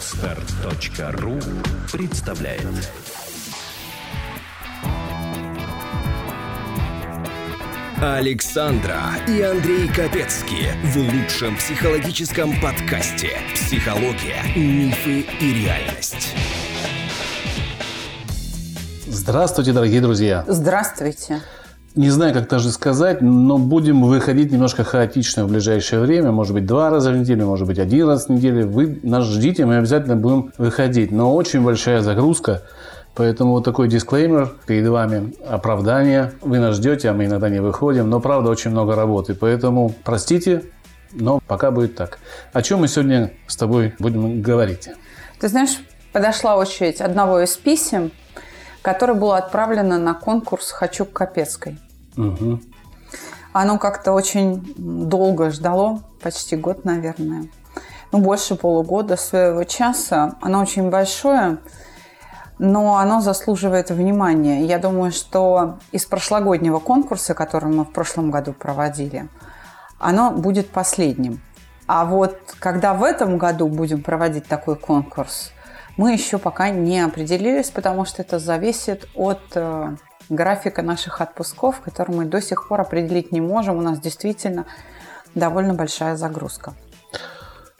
Отстар.ру представляет Александра и Андрей Капецки в лучшем психологическом подкасте «Психология, мифы и реальность». Здравствуйте, дорогие друзья. Здравствуйте. Не знаю, как даже сказать, но будем выходить немножко хаотично в ближайшее время. Может быть, два раза в неделю, может быть, один раз в неделю. Вы нас ждите, мы обязательно будем выходить. Но очень большая загрузка. Поэтому вот такой дисклеймер перед вами, оправдание. Вы нас ждете, а мы иногда не выходим. Но, правда, очень много работы. Поэтому простите, но пока будет так. О чем мы сегодня с тобой будем говорить? Ты знаешь, подошла очередь одного из писем, которое было отправлено на конкурс «Хочу к Капецкой». Угу. Оно как-то очень долго ждало, почти год, наверное. Ну, больше полугода своего часа. Оно очень большое, но оно заслуживает внимания. Я думаю, что из прошлогоднего конкурса, который мы в прошлом году проводили, оно будет последним. А вот когда в этом году будем проводить такой конкурс, мы еще пока не определились, потому что это зависит от э, графика наших отпусков, который мы до сих пор определить не можем. У нас действительно довольно большая загрузка.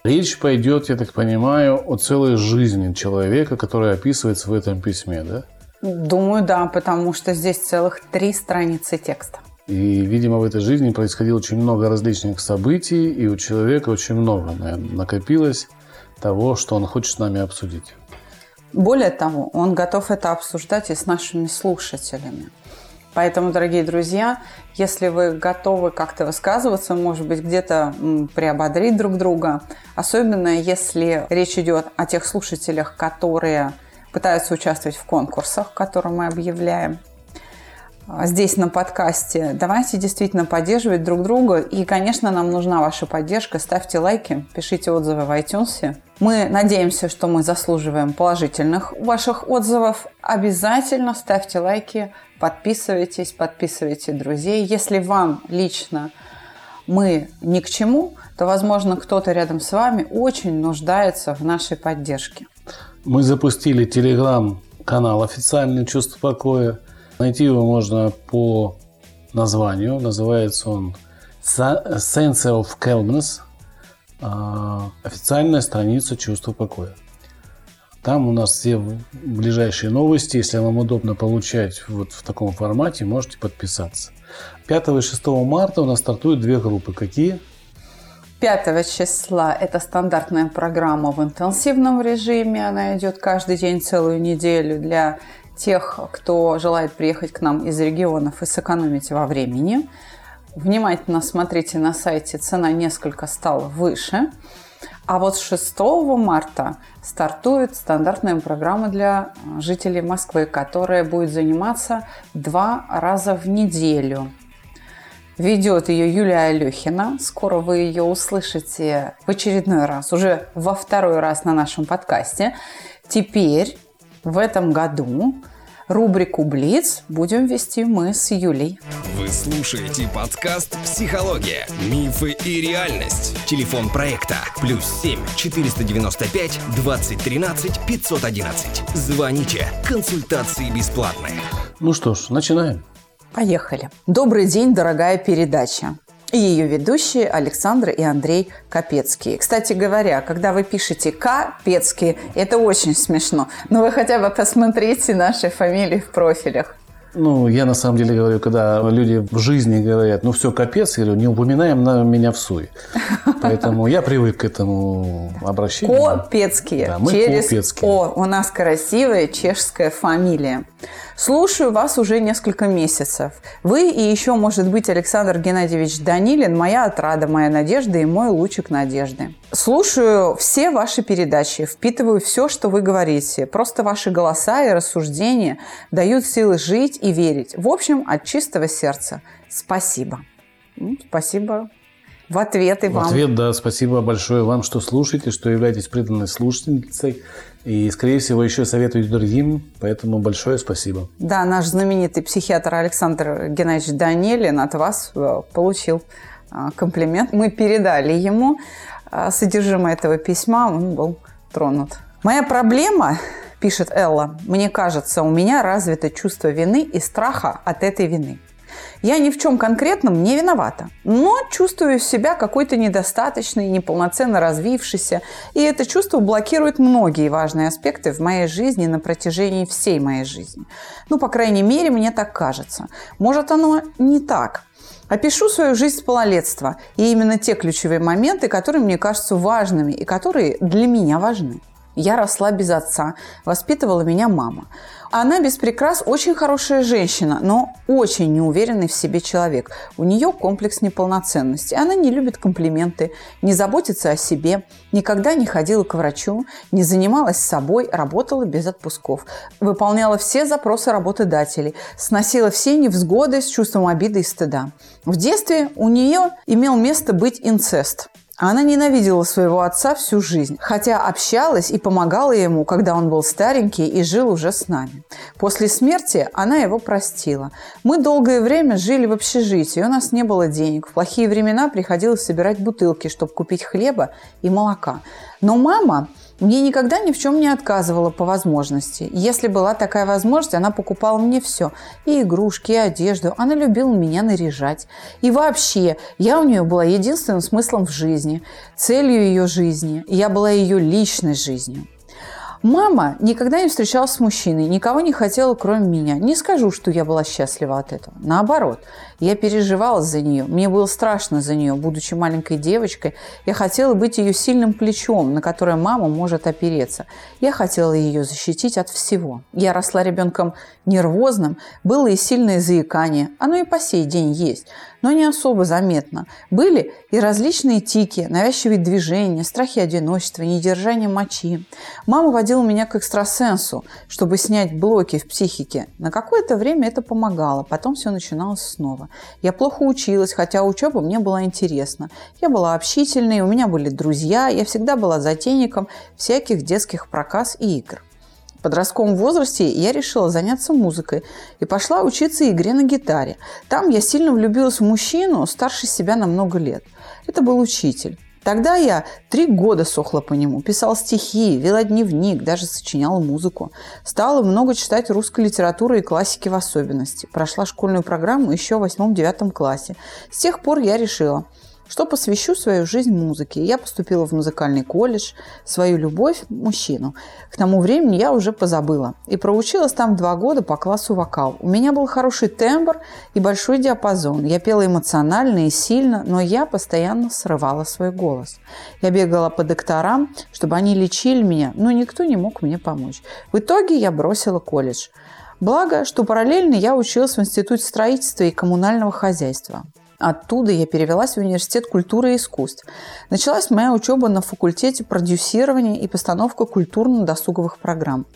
Речь пойдет, я так понимаю, о целой жизни человека, которая описывается в этом письме, да? Думаю, да, потому что здесь целых три страницы текста. И, видимо, в этой жизни происходило очень много различных событий, и у человека очень много наверное, накопилось того, что он хочет с нами обсудить. Более того, он готов это обсуждать и с нашими слушателями. Поэтому, дорогие друзья, если вы готовы как-то высказываться, может быть, где-то приободрить друг друга, особенно если речь идет о тех слушателях, которые пытаются участвовать в конкурсах, которые мы объявляем, здесь на подкасте. Давайте действительно поддерживать друг друга. И, конечно, нам нужна ваша поддержка. Ставьте лайки, пишите отзывы в iTunes. Мы надеемся, что мы заслуживаем положительных ваших отзывов. Обязательно ставьте лайки, подписывайтесь, подписывайте друзей. Если вам лично мы ни к чему, то, возможно, кто-то рядом с вами очень нуждается в нашей поддержке. Мы запустили телеграм-канал официальный «Чувство покоя». Найти его можно по названию. Называется он Sense of Calmness. А, официальная страница чувства покоя. Там у нас все ближайшие новости. Если вам удобно получать вот в таком формате, можете подписаться. 5 и 6 марта у нас стартуют две группы. Какие? 5 числа это стандартная программа в интенсивном режиме. Она идет каждый день целую неделю для тех, кто желает приехать к нам из регионов и сэкономить во времени. Внимательно смотрите на сайте, цена несколько стала выше. А вот с 6 марта стартует стандартная программа для жителей Москвы, которая будет заниматься два раза в неделю. Ведет ее Юлия Алехина. Скоро вы ее услышите в очередной раз, уже во второй раз на нашем подкасте. Теперь в этом году рубрику «Блиц» будем вести мы с Юлей. Вы слушаете подкаст «Психология. Мифы и реальность». Телефон проекта «Плюс 7 495 2013 511». Звоните. Консультации бесплатные. Ну что ж, начинаем. Поехали. Добрый день, дорогая передача и ее ведущие Александра и Андрей Капецкие. Кстати говоря, когда вы пишете Капецкие, это очень смешно. Но вы хотя бы посмотрите наши фамилии в профилях. Ну, я на самом деле говорю, когда люди в жизни говорят, ну все, капец, я говорю, не упоминаем на меня в суе. Поэтому я привык к этому обращению. Копецкие. Да, мы Через Копецкие. О. У нас красивая чешская фамилия. Слушаю вас уже несколько месяцев. Вы и еще, может быть, Александр Геннадьевич Данилин, моя отрада, моя надежда и мой лучик надежды. Слушаю все ваши передачи, впитываю все, что вы говорите. Просто ваши голоса и рассуждения дают силы жить и верить. В общем, от чистого сердца. Спасибо. Спасибо в ответ и вам. В ответ, да, спасибо большое вам, что слушаете, что являетесь преданной слушательницей. И, скорее всего, еще советуете другим, поэтому большое спасибо. Да, наш знаменитый психиатр Александр Геннадьевич Данелин от вас э, получил э, комплимент. Мы передали ему э, содержимое этого письма, он был тронут Моя проблема, пишет Элла, мне кажется, у меня развито чувство вины и страха от этой вины. Я ни в чем конкретном не виновата, но чувствую себя какой-то недостаточной, неполноценно развившейся, и это чувство блокирует многие важные аспекты в моей жизни на протяжении всей моей жизни. Ну, по крайней мере, мне так кажется. Может, оно не так. Опишу свою жизнь с малолетства и именно те ключевые моменты, которые мне кажутся важными и которые для меня важны. Я росла без отца, воспитывала меня мама. Она без прикрас очень хорошая женщина, но очень неуверенный в себе человек. У нее комплекс неполноценности. Она не любит комплименты, не заботится о себе, никогда не ходила к врачу, не занималась собой, работала без отпусков, выполняла все запросы работодателей, сносила все невзгоды с чувством обиды и стыда. В детстве у нее имел место быть инцест – она ненавидела своего отца всю жизнь, хотя общалась и помогала ему, когда он был старенький и жил уже с нами. После смерти она его простила. Мы долгое время жили в общежитии, у нас не было денег. В плохие времена приходилось собирать бутылки, чтобы купить хлеба и молока. Но мама мне никогда ни в чем не отказывала по возможности. Если была такая возможность, она покупала мне все. И игрушки, и одежду. Она любила меня наряжать. И вообще, я у нее была единственным смыслом в жизни, целью ее жизни. Я была ее личной жизнью. Мама никогда не встречалась с мужчиной, никого не хотела, кроме меня. Не скажу, что я была счастлива от этого. Наоборот, я переживала за нее. Мне было страшно за нее. Будучи маленькой девочкой, я хотела быть ее сильным плечом, на которое мама может опереться. Я хотела ее защитить от всего. Я росла ребенком нервозным, было и сильное заикание. Оно и по сей день есть но не особо заметно. Были и различные тики, навязчивые движения, страхи одиночества, недержание мочи. Мама водила меня к экстрасенсу, чтобы снять блоки в психике. На какое-то время это помогало, потом все начиналось снова. Я плохо училась, хотя учеба мне была интересна. Я была общительной, у меня были друзья, я всегда была затейником всяких детских проказ и игр. В подростковом возрасте я решила заняться музыкой и пошла учиться игре на гитаре. Там я сильно влюбилась в мужчину, старше себя на много лет. Это был учитель. Тогда я три года сохла по нему, писал стихи, вела дневник, даже сочиняла музыку. Стала много читать русской литературы и классики в особенности. Прошла школьную программу еще в восьмом-девятом классе. С тех пор я решила – что посвящу свою жизнь музыке. Я поступила в музыкальный колледж, свою любовь – мужчину. К тому времени я уже позабыла. И проучилась там два года по классу вокал. У меня был хороший тембр и большой диапазон. Я пела эмоционально и сильно, но я постоянно срывала свой голос. Я бегала по докторам, чтобы они лечили меня, но никто не мог мне помочь. В итоге я бросила колледж. Благо, что параллельно я училась в Институте строительства и коммунального хозяйства. Оттуда я перевелась в Университет культуры и искусств. Началась моя учеба на факультете продюсирования и постановка культурно-досуговых программ.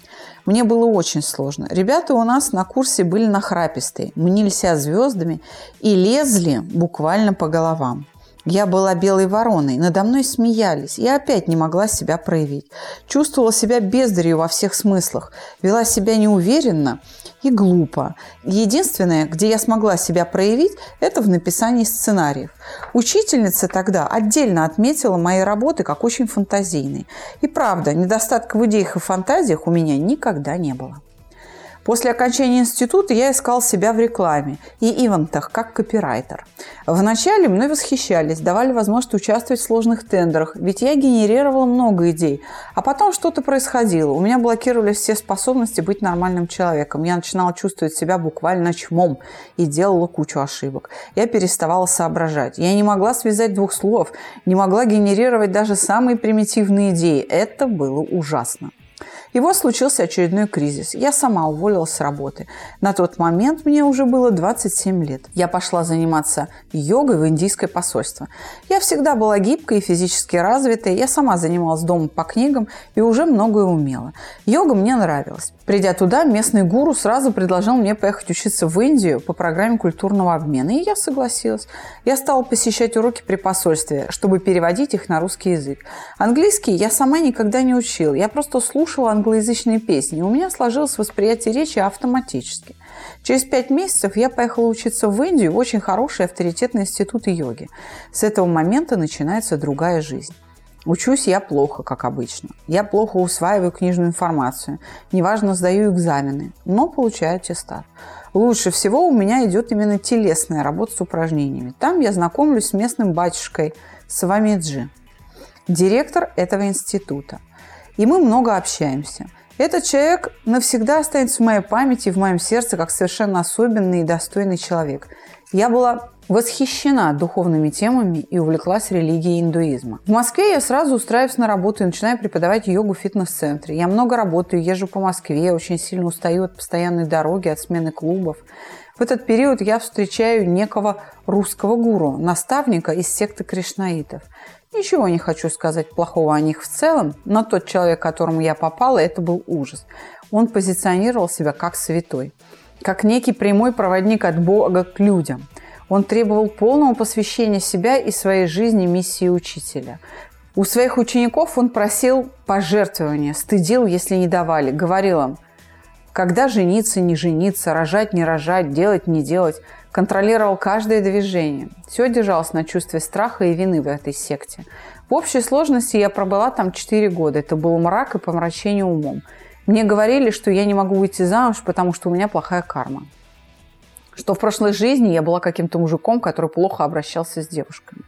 Мне было очень сложно. Ребята у нас на курсе были нахрапистые, мнили себя звездами и лезли буквально по головам. Я была белой вороной, надо мной смеялись. Я опять не могла себя проявить. Чувствовала себя бездарью во всех смыслах. Вела себя неуверенно и глупо. Единственное, где я смогла себя проявить, это в написании сценариев. Учительница тогда отдельно отметила мои работы как очень фантазийные. И правда, недостатка в идеях и фантазиях у меня никогда не было. После окончания института я искал себя в рекламе и ивентах как копирайтер. Вначале мной восхищались, давали возможность участвовать в сложных тендерах, ведь я генерировала много идей. А потом что-то происходило. У меня блокировались все способности быть нормальным человеком. Я начинала чувствовать себя буквально чмом и делала кучу ошибок. Я переставала соображать. Я не могла связать двух слов, не могла генерировать даже самые примитивные идеи. Это было ужасно. И вот случился очередной кризис. Я сама уволилась с работы. На тот момент мне уже было 27 лет. Я пошла заниматься йогой в индийское посольство. Я всегда была гибкой и физически развитой. Я сама занималась дома по книгам и уже многое умела. Йога мне нравилась. Придя туда, местный гуру сразу предложил мне поехать учиться в Индию по программе культурного обмена. И я согласилась. Я стала посещать уроки при посольстве, чтобы переводить их на русский язык. Английский я сама никогда не учила. Я просто слушала английский англоязычные песни, у меня сложилось восприятие речи автоматически. Через пять месяцев я поехала учиться в Индию в очень хороший авторитетный институт йоги. С этого момента начинается другая жизнь. Учусь я плохо, как обычно. Я плохо усваиваю книжную информацию. Неважно, сдаю экзамены, но получаю аттестат. Лучше всего у меня идет именно телесная работа с упражнениями. Там я знакомлюсь с местным батюшкой Савамеджи, директор этого института. И мы много общаемся. Этот человек навсегда останется в моей памяти и в моем сердце как совершенно особенный и достойный человек. Я была восхищена духовными темами и увлеклась религией индуизма. В Москве я сразу устраиваюсь на работу и начинаю преподавать йогу в фитнес-центре. Я много работаю, езжу по Москве, очень сильно устаю от постоянной дороги, от смены клубов. В этот период я встречаю некого русского гуру, наставника из секты кришнаитов. Ничего не хочу сказать плохого о них в целом, но тот человек, к которому я попала, это был ужас. Он позиционировал себя как святой, как некий прямой проводник от Бога к людям. Он требовал полного посвящения себя и своей жизни миссии учителя. У своих учеников он просил пожертвования, стыдил, если не давали, говорил им, когда жениться, не жениться, рожать, не рожать, делать, не делать – контролировал каждое движение. Все держалось на чувстве страха и вины в этой секте. В общей сложности я пробыла там 4 года. Это был мрак и помрачение умом. Мне говорили, что я не могу выйти замуж, потому что у меня плохая карма. Что в прошлой жизни я была каким-то мужиком, который плохо обращался с девушками.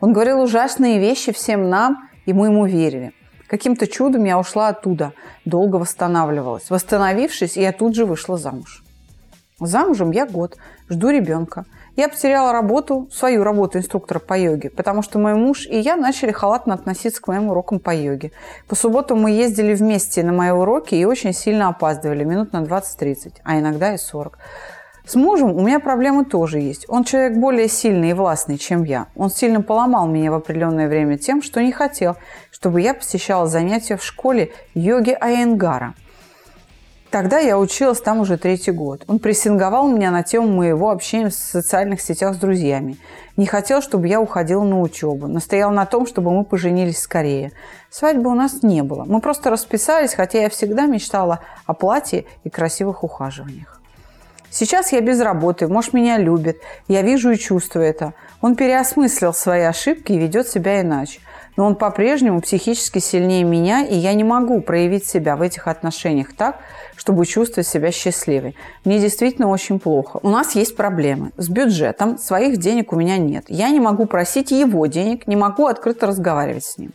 Он говорил ужасные вещи всем нам, и мы ему верили. Каким-то чудом я ушла оттуда, долго восстанавливалась. Восстановившись, я тут же вышла замуж. Замужем я год, жду ребенка. Я потеряла работу, свою работу инструктора по йоге, потому что мой муж и я начали халатно относиться к моим урокам по йоге. По субботам мы ездили вместе на мои уроки и очень сильно опаздывали, минут на 20-30, а иногда и 40. С мужем у меня проблемы тоже есть. Он человек более сильный и властный, чем я. Он сильно поломал меня в определенное время тем, что не хотел, чтобы я посещала занятия в школе йоги Айенгара – Тогда я училась там уже третий год. Он прессинговал меня на тему моего общения в социальных сетях с друзьями. Не хотел, чтобы я уходила на учебу. Настоял на том, чтобы мы поженились скорее. Свадьбы у нас не было. Мы просто расписались, хотя я всегда мечтала о платье и красивых ухаживаниях. Сейчас я без работы, муж меня любит. Я вижу и чувствую это. Он переосмыслил свои ошибки и ведет себя иначе но он по-прежнему психически сильнее меня, и я не могу проявить себя в этих отношениях так, чтобы чувствовать себя счастливой. Мне действительно очень плохо. У нас есть проблемы с бюджетом, своих денег у меня нет. Я не могу просить его денег, не могу открыто разговаривать с ним.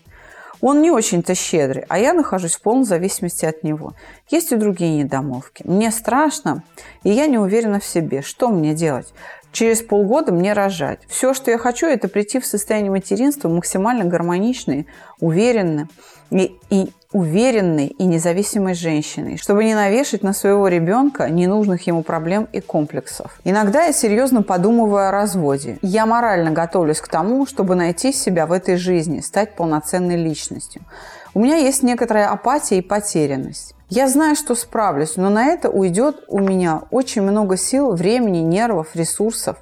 Он не очень-то щедрый, а я нахожусь в полной зависимости от него. Есть и другие недомовки. Мне страшно, и я не уверена в себе. Что мне делать? Через полгода мне рожать. Все, что я хочу, это прийти в состояние материнства максимально гармоничной, уверенной и, и уверенной и независимой женщиной, чтобы не навешать на своего ребенка ненужных ему проблем и комплексов. Иногда я серьезно подумываю о разводе. Я морально готовлюсь к тому, чтобы найти себя в этой жизни, стать полноценной личностью. У меня есть некоторая апатия и потерянность. Я знаю, что справлюсь, но на это уйдет у меня очень много сил, времени, нервов, ресурсов.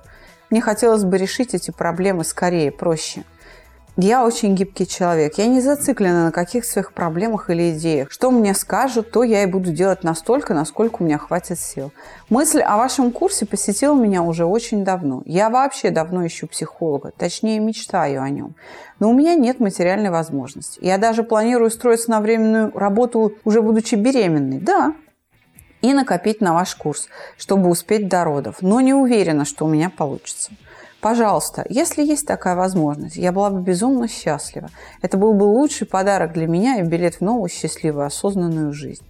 Мне хотелось бы решить эти проблемы скорее, проще – я очень гибкий человек. Я не зациклена на каких своих проблемах или идеях. Что мне скажут, то я и буду делать настолько, насколько у меня хватит сил. Мысль о вашем курсе посетила меня уже очень давно. Я вообще давно ищу психолога, точнее мечтаю о нем. Но у меня нет материальной возможности. Я даже планирую устроиться на временную работу, уже будучи беременной. Да, и накопить на ваш курс, чтобы успеть до родов. Но не уверена, что у меня получится. Пожалуйста, если есть такая возможность, я была бы безумно счастлива. Это был бы лучший подарок для меня и билет в новую счастливую осознанную жизнь.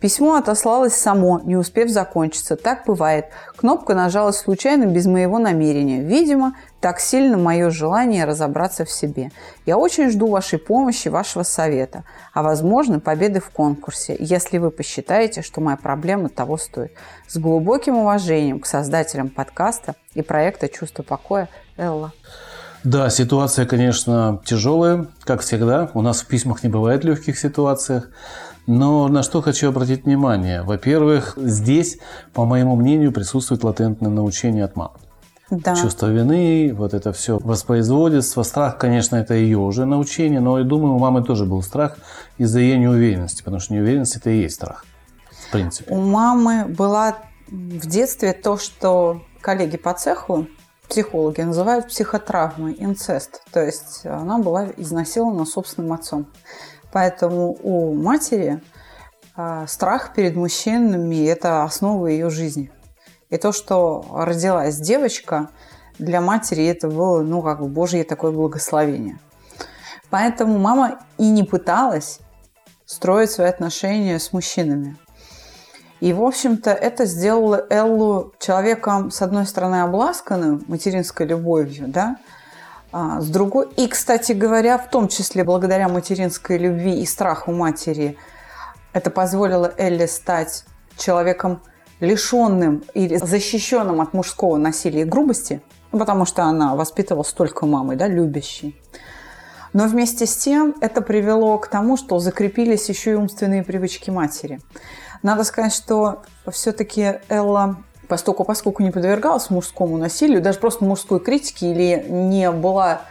Письмо отослалось само, не успев закончиться. Так бывает. Кнопка нажалась случайно, без моего намерения. Видимо, так сильно мое желание разобраться в себе. Я очень жду вашей помощи, вашего совета, а возможно победы в конкурсе, если вы посчитаете, что моя проблема того стоит. С глубоким уважением к создателям подкаста и проекта «Чувство покоя» Элла. Да, ситуация, конечно, тяжелая, как всегда. У нас в письмах не бывает легких ситуаций. Но на что хочу обратить внимание? Во-первых, здесь, по моему мнению, присутствует латентное научение от мамы. Да. Чувство вины, вот это все воспроизводится. Страх, конечно, это ее уже научение, но я думаю, у мамы тоже был страх из-за ее неуверенности, потому что неуверенность это и есть страх, в принципе. У мамы была в детстве то, что коллеги по цеху психологи называют психотравмой, инцест. То есть она была изнасилована собственным отцом. Поэтому у матери а, страх перед мужчинами – это основа ее жизни. И то, что родилась девочка, для матери это было, ну, как бы божье такое благословение. Поэтому мама и не пыталась строить свои отношения с мужчинами. И, в общем-то, это сделало Эллу человеком, с одной стороны, обласканным материнской любовью, да, а с другой... И, кстати говоря, в том числе благодаря материнской любви и страху матери, это позволило Элле стать человеком лишенным или защищенным от мужского насилия и грубости, потому что она воспитывалась только мамой, да, любящей. Но вместе с тем это привело к тому, что закрепились еще и умственные привычки матери. Надо сказать, что все-таки Элла поскольку, поскольку не подвергалась мужскому насилию, даже просто мужской критике или не была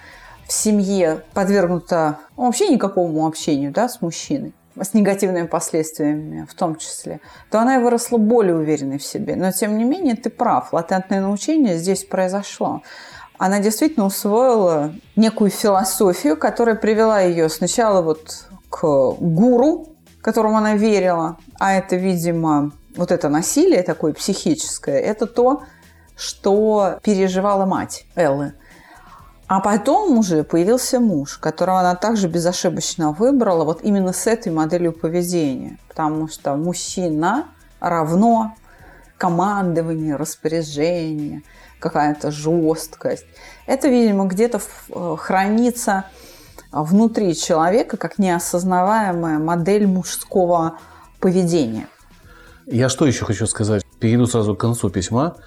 в семье подвергнута ну, вообще никакому общению да, с мужчиной, с негативными последствиями в том числе, то она и выросла более уверенной в себе. Но, тем не менее, ты прав, латентное научение здесь произошло. Она действительно усвоила некую философию, которая привела ее сначала вот к гуру, которому она верила, а это, видимо, вот это насилие такое психическое, это то, что переживала мать Эллы. А потом уже появился муж, которого она также безошибочно выбрала вот именно с этой моделью поведения. Потому что мужчина равно командование, распоряжение, какая-то жесткость. Это, видимо, где-то э, хранится внутри человека как неосознаваемая модель мужского поведения. Я что еще хочу сказать? Перейду сразу к концу письма.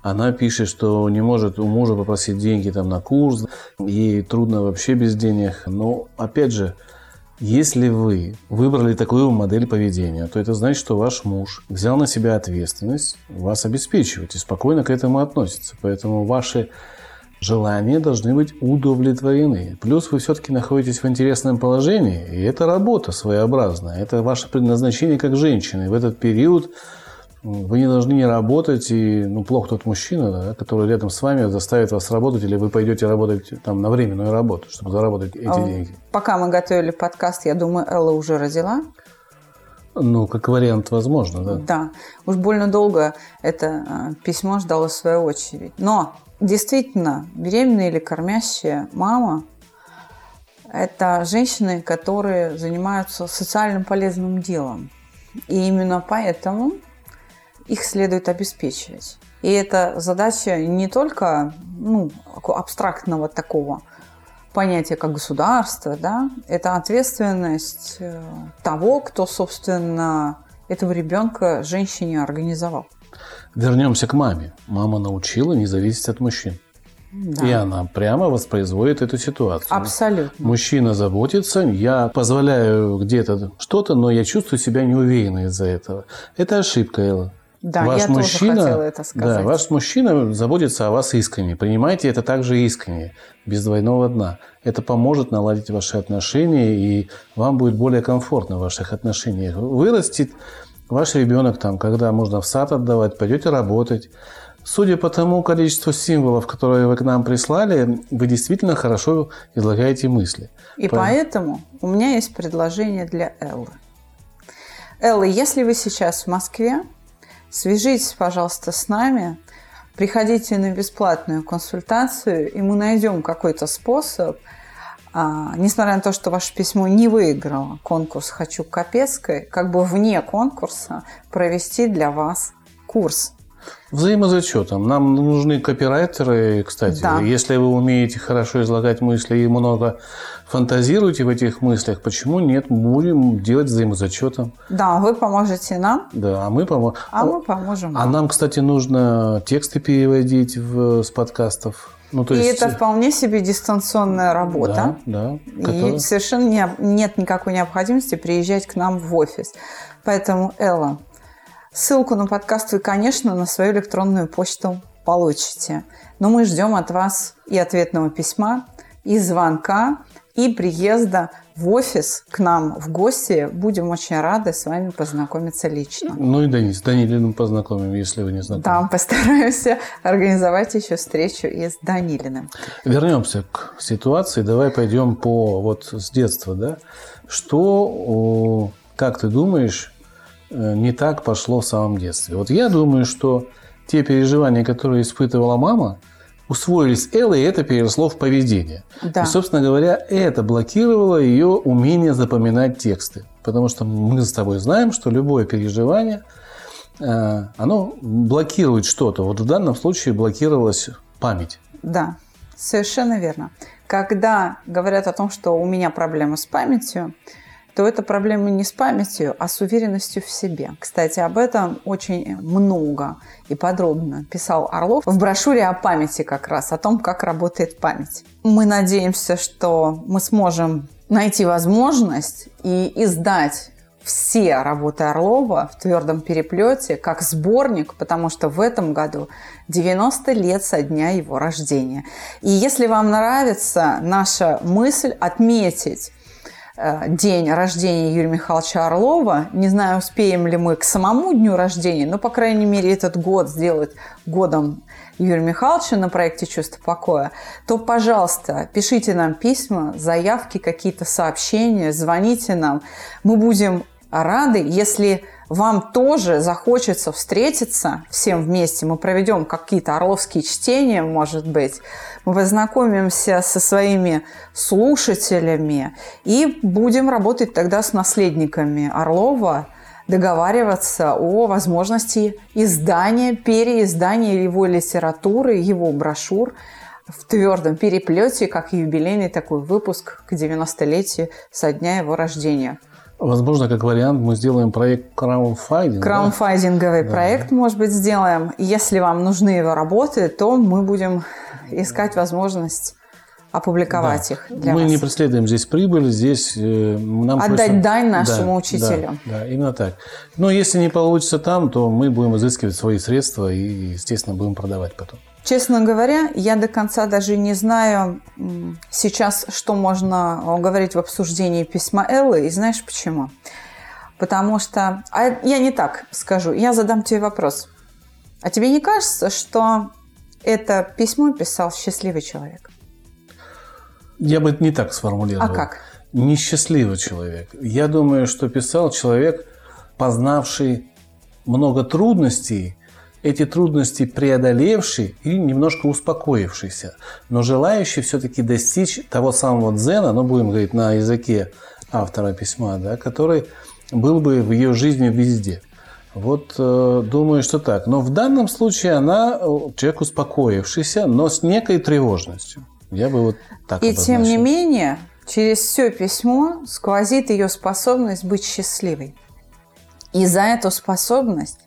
Она пишет, что не может у мужа попросить деньги там на курс, ей трудно вообще без денег. Но, опять же, если вы выбрали такую модель поведения, то это значит, что ваш муж взял на себя ответственность вас обеспечивать и спокойно к этому относится. Поэтому ваши желания должны быть удовлетворены. Плюс вы все-таки находитесь в интересном положении, и это работа своеобразная. Это ваше предназначение как женщины. В этот период вы не должны не работать, и ну, плохо тот мужчина, да, который рядом с вами заставит вас работать, или вы пойдете работать там на временную работу, чтобы заработать эти а, деньги. Пока мы готовили подкаст, я думаю, Элла уже родила. Ну, как вариант, возможно, да. Да. Уж больно долго это а, письмо ждало свою очередь. Но Действительно, беременная или кормящая мама – это женщины, которые занимаются социально полезным делом. И именно поэтому их следует обеспечивать. И это задача не только ну, абстрактного такого понятия, как государство, да, это ответственность э, того, кто, собственно, этого ребенка женщине организовал. Вернемся к маме. Мама научила не зависеть от мужчин. Да. И она прямо воспроизводит эту ситуацию. Абсолютно. Мужчина заботится, я позволяю где-то что-то, но я чувствую себя неуверенно из-за этого. Это ошибка, Элла. Да, ваш я мужчина, тоже хотела это сказать. Да, ваш мужчина заботится о вас искренне. Принимайте это также искренне, без двойного дна. Это поможет наладить ваши отношения, и вам будет более комфортно в ваших отношениях. Вырастет Ваш ребенок там, когда можно в сад отдавать, пойдете работать. Судя по тому количеству символов, которые вы к нам прислали, вы действительно хорошо излагаете мысли. И По... поэтому у меня есть предложение для Эллы. Элла, если вы сейчас в Москве, свяжитесь, пожалуйста, с нами, приходите на бесплатную консультацию, и мы найдем какой-то способ – а, несмотря на то, что ваше письмо не выиграло конкурс «Хочу к Капецкой», как бы вне конкурса провести для вас курс. Взаимозачетом. Нам нужны копирайтеры, кстати. Да. Если вы умеете хорошо излагать мысли и много фантазируете в этих мыслях, почему нет? Будем делать взаимозачетом. Да, вы поможете нам. Да, а мы поможем. А мы поможем. А нам, кстати, нужно тексты переводить в, с подкастов. Ну, то и есть... это вполне себе дистанционная работа. Да, да. Которая... И совершенно не, нет никакой необходимости приезжать к нам в офис. Поэтому, Элла, ссылку на подкаст вы, конечно, на свою электронную почту получите. Но мы ждем от вас и ответного письма, и звонка, и приезда в офис к нам в гости. Будем очень рады с вами познакомиться лично. Ну и Данис, с Данилиным познакомим, если вы не знакомы. Да, постараемся организовать еще встречу и с Данилиным. Вернемся к ситуации. Давай пойдем по вот с детства, да? Что, как ты думаешь, э, не так пошло в самом детстве? Вот я думаю, что те переживания, которые испытывала мама, усвоились Эллой, и это переросло в поведение. Да. И, собственно говоря, это блокировало ее умение запоминать тексты. Потому что мы с тобой знаем, что любое переживание, э, оно блокирует что-то. Вот в данном случае блокировалась память. Да, совершенно верно. Когда говорят о том, что у меня проблема с памятью, то это проблема не с памятью, а с уверенностью в себе. Кстати, об этом очень много и подробно писал Орлов в брошюре о памяти как раз, о том, как работает память. Мы надеемся, что мы сможем найти возможность и издать все работы Орлова в твердом переплете как сборник, потому что в этом году 90 лет со дня его рождения. И если вам нравится наша мысль отметить день рождения Юрия Михайловича Орлова. Не знаю, успеем ли мы к самому дню рождения, но, по крайней мере, этот год сделать годом Юрия Михайловича на проекте «Чувство покоя», то, пожалуйста, пишите нам письма, заявки, какие-то сообщения, звоните нам. Мы будем рады, если вам тоже захочется встретиться всем вместе. Мы проведем какие-то орловские чтения, может быть. Мы познакомимся со своими слушателями и будем работать тогда с наследниками Орлова, договариваться о возможности издания, переиздания его литературы, его брошюр в твердом переплете, как юбилейный такой выпуск к 90-летию со дня его рождения. Возможно, как вариант, мы сделаем проект краунфайдинг. Краунфайдинговый да? проект, да. может быть, сделаем. Если вам нужны его работы, то мы будем искать возможность опубликовать да. их для Мы вас. не преследуем здесь прибыль, здесь э, нам Отдать просто... дань нашему да, учителю. Да, да, именно так. Но если не получится там, то мы будем изыскивать свои средства и, естественно, будем продавать потом. Честно говоря, я до конца даже не знаю сейчас, что можно говорить в обсуждении письма Эллы. И знаешь почему? Потому что... А я не так скажу. Я задам тебе вопрос. А тебе не кажется, что это письмо писал счастливый человек? Я бы это не так сформулировал. А как? Несчастливый человек. Я думаю, что писал человек, познавший много трудностей эти трудности преодолевший и немножко успокоившийся, но желающий все-таки достичь того самого дзена, ну, будем говорить на языке автора письма, да, который был бы в ее жизни везде. Вот э, думаю, что так. Но в данном случае она э, человек успокоившийся, но с некой тревожностью. Я бы вот так И тем не менее, через все письмо сквозит ее способность быть счастливой. И за эту способность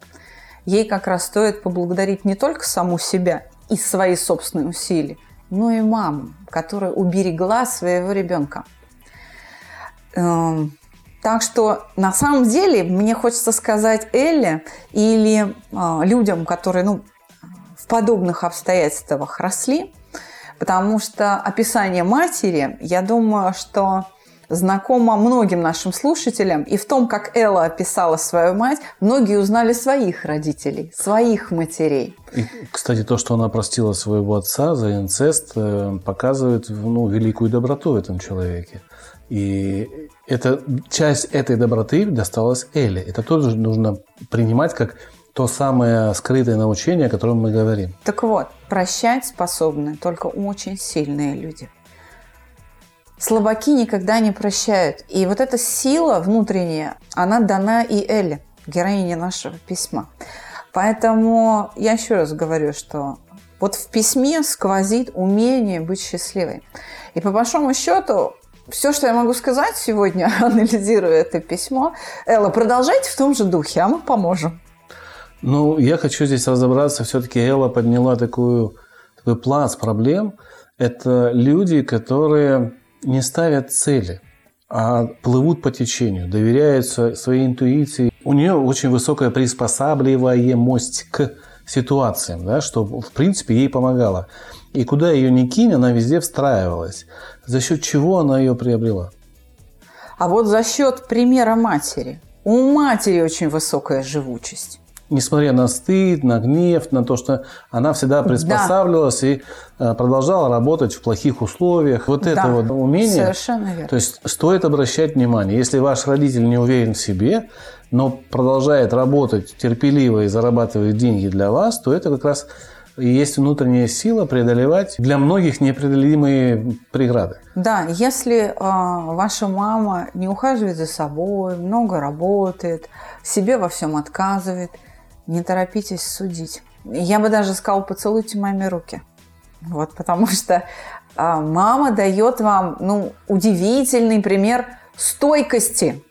ей как раз стоит поблагодарить не только саму себя и свои собственные усилия, но и маму, которая уберегла своего ребенка. Эм, так что на самом деле мне хочется сказать Элле или э, людям, которые ну, в подобных обстоятельствах росли, потому что описание матери, я думаю, что знакома многим нашим слушателям. И в том, как Элла описала свою мать, многие узнали своих родителей, своих матерей. И, кстати, то, что она простила своего отца за инцест, э, показывает ну, великую доброту в этом человеке. И это, часть этой доброты досталась Элле. Это тоже нужно принимать как то самое скрытое научение, о котором мы говорим. Так вот, прощать способны только очень сильные люди – слабаки никогда не прощают. И вот эта сила внутренняя, она дана и Элле, героине нашего письма. Поэтому я еще раз говорю, что вот в письме сквозит умение быть счастливой. И по большому счету, все, что я могу сказать сегодня, анализируя это письмо, Элла, продолжайте в том же духе, а мы поможем. Ну, я хочу здесь разобраться. Все-таки Элла подняла такую, такой пласт проблем. Это люди, которые не ставят цели, а плывут по течению, доверяются своей интуиции. У нее очень высокая приспосабливаемость к ситуациям, да, что в принципе ей помогало. И куда ее ни кинь, она везде встраивалась. За счет чего она ее приобрела? А вот за счет примера матери. У матери очень высокая живучесть. Несмотря на стыд, на гнев, на то, что она всегда приспосабливалась да. и э, продолжала работать в плохих условиях. Вот да, это вот умение. Совершенно верно. То есть стоит обращать внимание. Если ваш родитель не уверен в себе, но продолжает работать терпеливо и зарабатывает деньги для вас, то это как раз и есть внутренняя сила преодолевать для многих непреодолимые преграды. Да, если э, ваша мама не ухаживает за собой, много работает, себе во всем отказывает, не торопитесь судить. Я бы даже сказала, поцелуйте маме руки. Вот, потому что э, мама дает вам ну, удивительный пример стойкости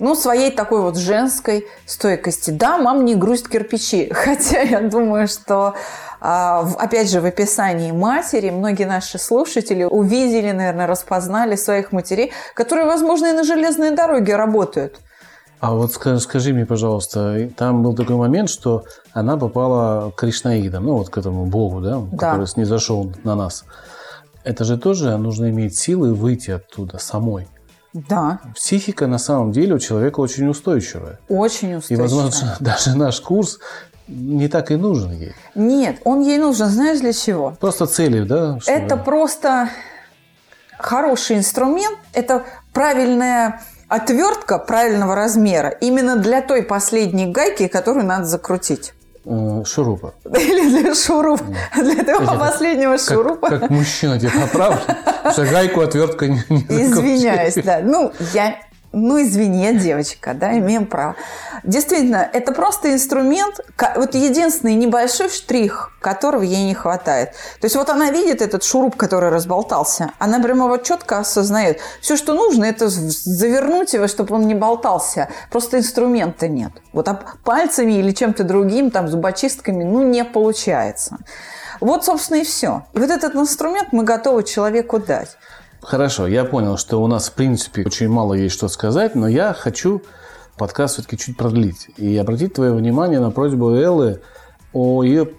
ну, своей такой вот женской стойкости. Да, мам не грусть кирпичи, хотя я думаю, что а, опять же, в описании матери многие наши слушатели увидели, наверное, распознали своих матерей, которые, возможно, и на железной дороге работают. А вот скажи, скажи мне, пожалуйста, там был такой момент, что она попала к Кришнаидам, ну вот к этому богу, да, да. который снизошел на нас. Это же тоже нужно иметь силы выйти оттуда самой. Да. Психика на самом деле у человека очень устойчивая. Очень устойчивая. И, возможно, даже наш курс не так и нужен ей. Нет, он ей нужен, знаешь, для чего? Просто цели, да? Чтобы... Это просто хороший инструмент, это правильная отвертка правильного размера именно для той последней гайки, которую надо закрутить. Э, шурупа. Или для шурупа. Для этого Эти, последнего как, шурупа. Как, как мужчина тебя поправлю, что гайку отвертка не Извиняюсь, да. Ну, я ну, извини, девочка, да, имеем право. Действительно, это просто инструмент, вот единственный небольшой штрих, которого ей не хватает. То есть вот она видит этот шуруп, который разболтался, она прямо вот четко осознает. Все, что нужно, это завернуть его, чтобы он не болтался. Просто инструмента нет. Вот а пальцами или чем-то другим, там, зубочистками, ну, не получается. Вот, собственно, и все. И вот этот инструмент мы готовы человеку дать. Хорошо, я понял, что у нас, в принципе, очень мало есть что сказать, но я хочу подкаст все-таки чуть продлить и обратить твое внимание на просьбу Эллы о ее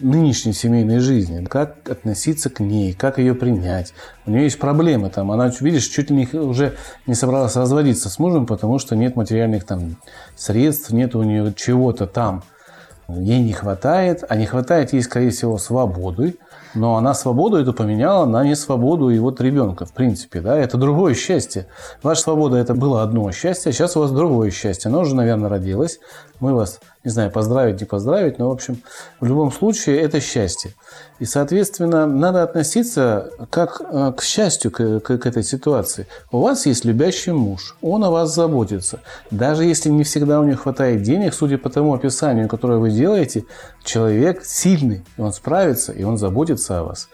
нынешней семейной жизни, как относиться к ней, как ее принять. У нее есть проблемы там, она, видишь, чуть ли не, уже не собралась разводиться с мужем, потому что нет материальных там средств, нет у нее чего-то там. Ей не хватает, а не хватает ей, скорее всего, свободы, но она свободу эту поменяла на не свободу и вот ребенка, в принципе, да, это другое счастье. Ваша свобода это было одно счастье, а сейчас у вас другое счастье. Оно уже, наверное, родилось. Мы вас, не знаю, поздравить, не поздравить, но, в общем, в любом случае это счастье. И, соответственно, надо относиться как э, к счастью к, к, к этой ситуации. У вас есть любящий муж, он о вас заботится. Даже если не всегда у него хватает денег, судя по тому описанию, которое вы делаете, человек сильный, он справится, и он заботится о вас.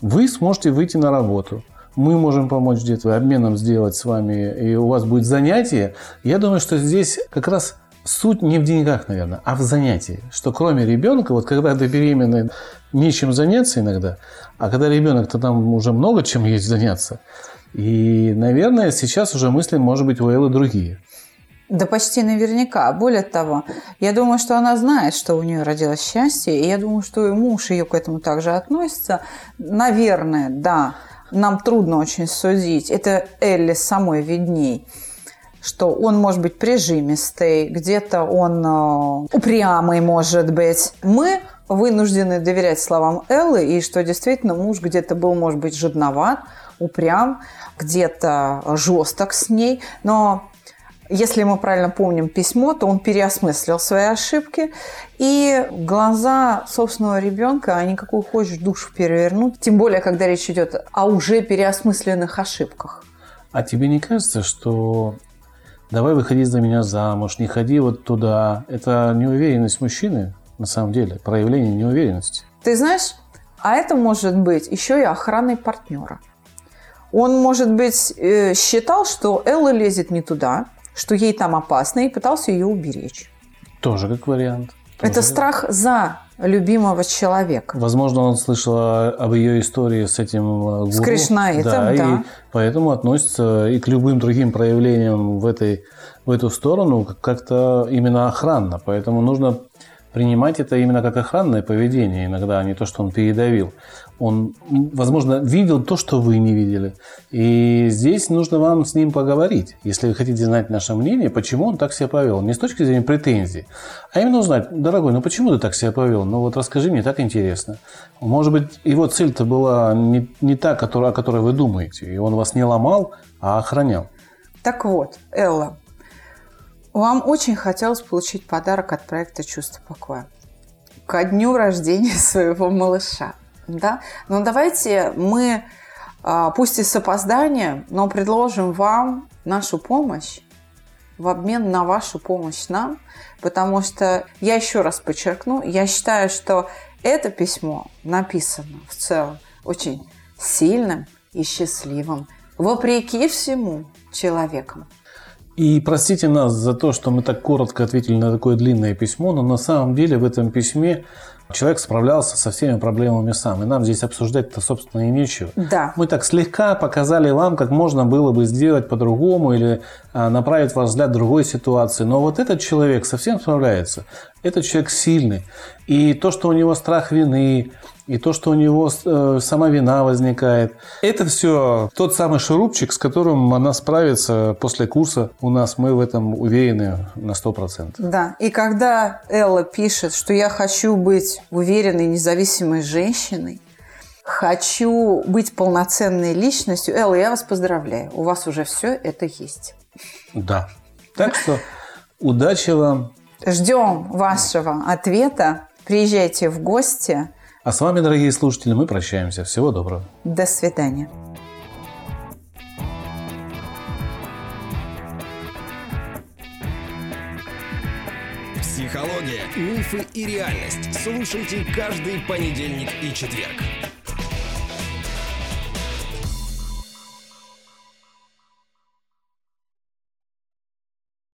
Вы сможете выйти на работу, мы можем помочь где-то обменом сделать с вами, и у вас будет занятие. Я думаю, что здесь как раз суть не в деньгах, наверное, а в занятии. Что кроме ребенка, вот когда ты беременная, нечем заняться иногда, а когда ребенок-то там уже много чем есть заняться. И, наверное, сейчас уже мысли, может быть, у Эллы другие. Да почти наверняка. Более того, я думаю, что она знает, что у нее родилось счастье, и я думаю, что и муж ее к этому также относится. Наверное, да, нам трудно очень судить. Это Элли самой видней что он может быть прижимистый, где-то он э, упрямый может быть. Мы вынуждены доверять словам Эллы, и что действительно муж где-то был, может быть, жадноват, упрям, где-то жесток с ней, но если мы правильно помним письмо, то он переосмыслил свои ошибки, и глаза собственного ребенка, они какую хочешь душу перевернут, тем более, когда речь идет о уже переосмысленных ошибках. А тебе не кажется, что давай выходи за меня замуж, не ходи вот туда. Это неуверенность мужчины, на самом деле, проявление неуверенности. Ты знаешь, а это может быть еще и охраной партнера. Он, может быть, э, считал, что Элла лезет не туда, что ей там опасно, и пытался ее уберечь. Тоже как вариант. Тоже это страх за любимого человека. Возможно, он слышал об ее истории с этим э, гуру. С Кришнаитом, да, да. И поэтому относится и к любым другим проявлениям в, этой, в эту сторону как-то именно охранно. Поэтому нужно принимать это именно как охранное поведение иногда, а не то, что он передавил. Он, возможно, видел то, что вы не видели. И здесь нужно вам с ним поговорить, если вы хотите знать наше мнение, почему он так себя повел. Не с точки зрения претензий, а именно узнать, дорогой, ну почему ты так себя повел? Ну вот расскажи мне, так интересно. Может быть, его цель-то была не, не та, которая, о которой вы думаете, и он вас не ломал, а охранял. Так вот, Элла, вам очень хотелось получить подарок от проекта «Чувство покоя» ко дню рождения своего малыша. Да? Но давайте мы, а, пусть и с опозданием, но предложим вам нашу помощь в обмен на вашу помощь нам, потому что, я еще раз подчеркну, я считаю, что это письмо написано в целом очень сильным и счастливым, вопреки всему человеком. И простите нас за то, что мы так коротко ответили на такое длинное письмо, но на самом деле в этом письме человек справлялся со всеми проблемами сам. И нам здесь обсуждать-то, собственно, и нечего. Да. Мы так слегка показали вам, как можно было бы сделать по-другому или а, направить ваш взгляд в другой ситуации. Но вот этот человек совсем справляется. Этот человек сильный. И то, что у него страх вины, и то, что у него э, сама вина возникает. Это все тот самый шурупчик, с которым она справится после курса. У нас мы в этом уверены на 100%. Да, и когда Элла пишет, что я хочу быть уверенной, независимой женщиной, хочу быть полноценной личностью, Элла, я вас поздравляю, у вас уже все это есть. Да. Так что удачи вам. Ждем вашего ответа. Приезжайте в гости. А с вами, дорогие слушатели, мы прощаемся. Всего доброго. До свидания. Психология, мифы и реальность. Слушайте каждый понедельник и четверг.